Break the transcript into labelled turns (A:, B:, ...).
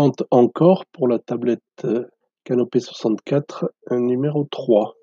A: compte encore pour la tablette euh, Canopé soixante-quatre un numéro trois.